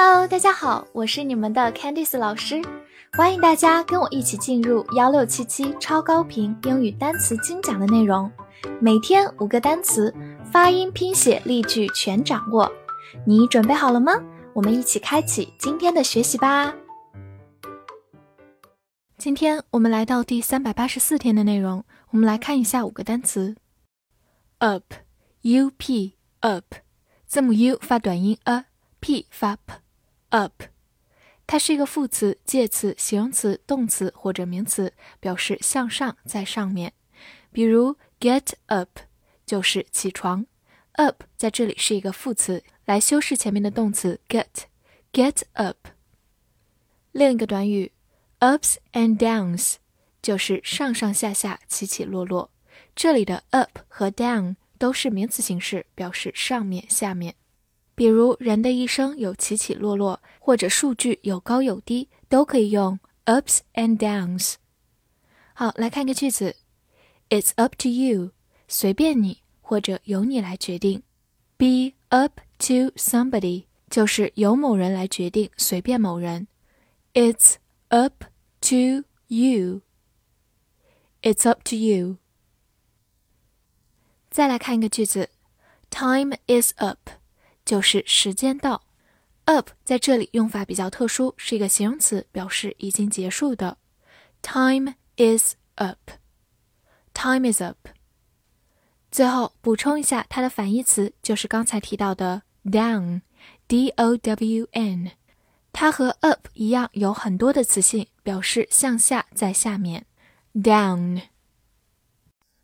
Hello，大家好，我是你们的 Candice 老师，欢迎大家跟我一起进入幺六七七超高频英语单词精讲的内容，每天五个单词，发音、拼写、例句全掌握，你准备好了吗？我们一起开启今天的学习吧。今天我们来到第三百八十四天的内容，我们来看一下五个单词。：up，u p up，字母 u 发短音 a，p 发 Up，它是一个副词、介词、形容词、动词或者名词，表示向上，在上面。比如 get up 就是起床，up 在这里是一个副词，来修饰前面的动词 get，get up。另一个短语。Ups and downs 就是上上下下、起起落落。这里的 up 和 down 都是名词形式，表示上面、下面。比如人的一生有起起落落，或者数据有高有低，都可以用 ups and downs。好，来看一个句子：It's up to you，随便你，或者由你来决定。Be up to somebody 就是由某人来决定，随便某人。It's Up to you. It's up to you. 再来看一个句子，Time is up， 就是时间到。Up 在这里用法比较特殊，是一个形容词，表示已经结束的。Time is up. Time is up. 最后补充一下，它的反义词就是刚才提到的 down，D-O-W-N。它和 up 一样，有很多的词性，表示向下，在下面。down。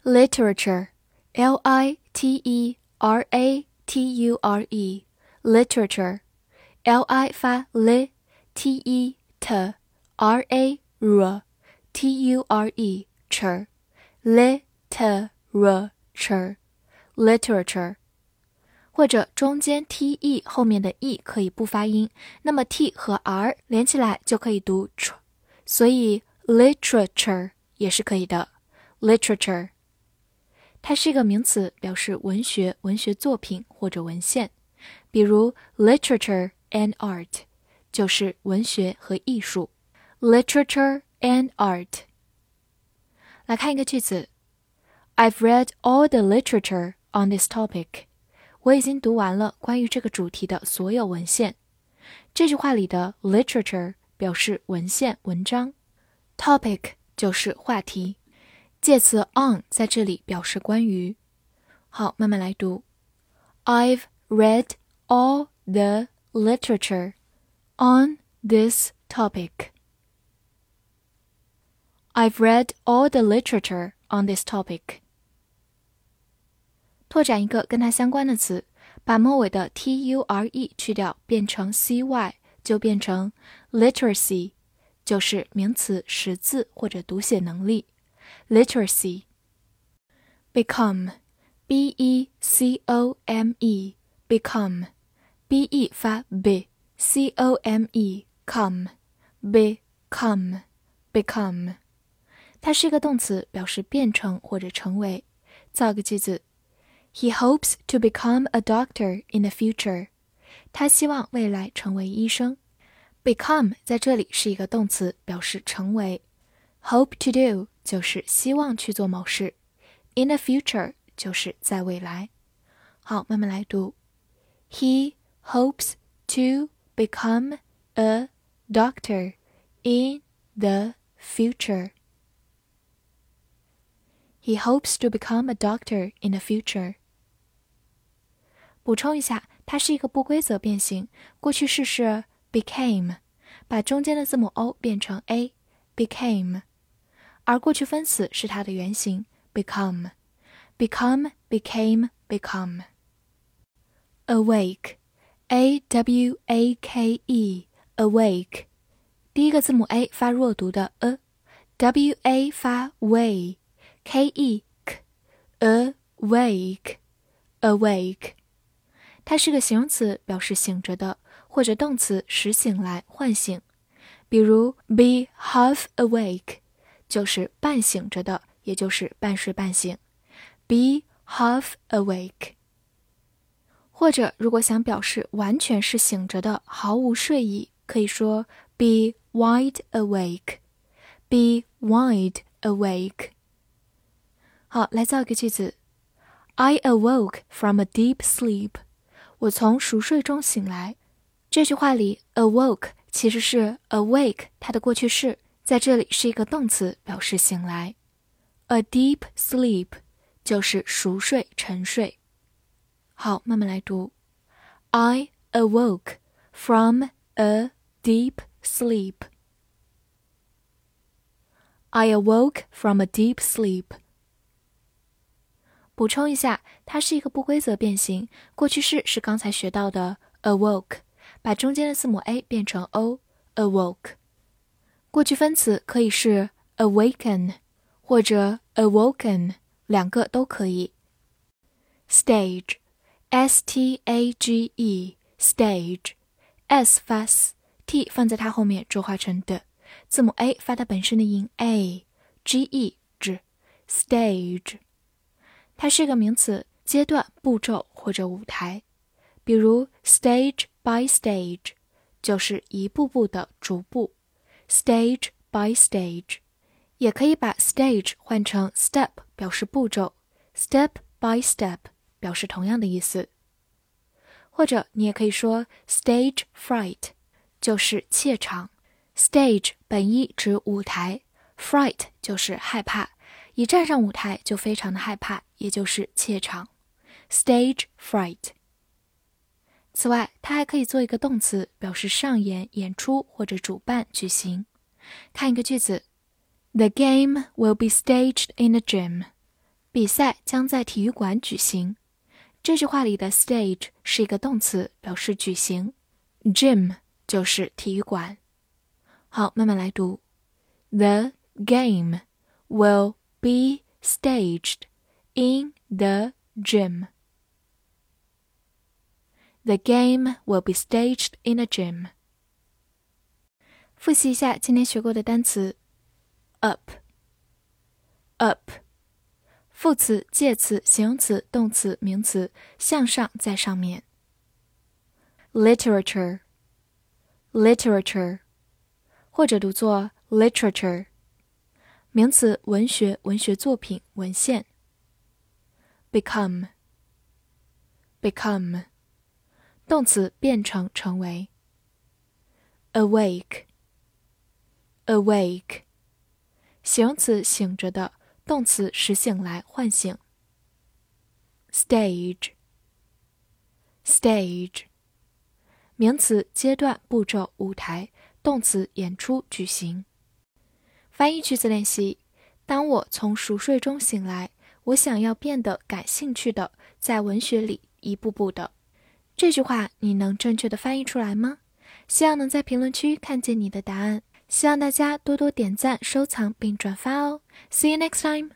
literature，l i t e r a t u r e，literature，l i 发 l，t e t r a r t u r e，literature，literature。或者中间 t e 后面的 e 可以不发音，那么 t 和 r 连起来就可以读 tr，所以 literature 也是可以的。literature 它是一个名词，表示文学、文学作品或者文献，比如 literature and art 就是文学和艺术。literature and art 来看一个句子：I've read all the literature on this topic. 我已经读完了关于这个主题的所有文献。这句话里的 literature 表示文献、文章，topic 就是话题，介词 on 在这里表示关于。好，慢慢来读。I've read all the literature on this topic. I've read all the literature on this topic. 拓展一个跟它相关的词，把末尾的 t u r e 去掉，变成 c y，就变成 literacy，就是名词识字或者读写能力。 literacy。become，b e c o m e，become，b e 发 b，c o m e，come，become，become，它是一个动词，表示变成或者成为。造个句子。He hopes to become a doctor in the future. 他希望未来成为医生。Become 在这里是一个动词，表示成为。Hope to do 就是希望去做某事。In the future 就是在未来。好，慢慢来读。He hopes to become a doctor in the future. He hopes to become a doctor in the future. 补充一下，它是一个不规则变形，过去式是 became，把中间的字母 o 变成 a，became， 而过去分词是它的原形 become，become，became，become。awake，a w a k e，awake，第一个字母 a 发弱读的 a，w a 发 way，k e k，awake，awake。它是个形容词，表示醒着的，或者动词使醒来、唤醒。比如 be half awake，就是半醒着的，也就是半睡半醒。be half awake。 或者如果想表示完全是醒着的，毫无睡意，可以说 be wide awake。be wide awake。好，来造一个句子：I awoke from a deep sleep。我从熟睡中醒来。这句话里，awoke 其实是 awake 它的过去式， 在这里是一个动词，表示醒来。A deep sleep 就是熟睡、沉睡。好，慢慢来读。I awoke from a deep sleep. I awoke from a deep sleep. 补充一下，它是一个不规则变形，过去式是刚才学到的 awoke，把中间的字母 a 变成 o，awoke。过去分词可以是 awaken 或者 awoken，两个都可以。stage，s t a g e，stage，s 发 s，t 放在它后面浊化成的。字母 a 发它本身的音 a，g e 指 stage，它是个名词，阶段、步骤或者舞台。比如 stage by stage 就是一步步的、逐步。Stage by stage 也可以把 stage 换成 step 表示步骤，step by step 表示同样的意思。或者你也可以说 stage fright 就是怯场。Stage 本意指舞台，fright 就是害怕，一站上舞台就非常的害怕，也就是怯场。Stage fright。此外，它还可以做一个动词，表示上演、演出或者主办、举行。看一个句子：The game will be staged in a gym。比赛将在体育馆举行。这句话里的 stage 是一个动词，表示举行，gym 就是体育馆。好，慢慢来读。The game will be staged in the gym. The game will be staged in a gym. 复习一下今天学过的单词：up, up，副词、介词、形容词、动词、名词，向上，在上面。literature, literature。或者读作 literature，名词文学、文学作品、文献。become，become， 动词变成、成为。awake，awake，形容词醒着的，动词使醒来、唤醒。stage，stage，名词阶段、步骤、舞台。动词演出举行。翻译句子练习：当我从熟睡中醒来，我想要变得感兴趣的，在文学里一步步的。这句话你能正确的翻译出来吗？希望能在评论区看见你的答案。希望大家多多点赞、收藏并转发哦。See you next time.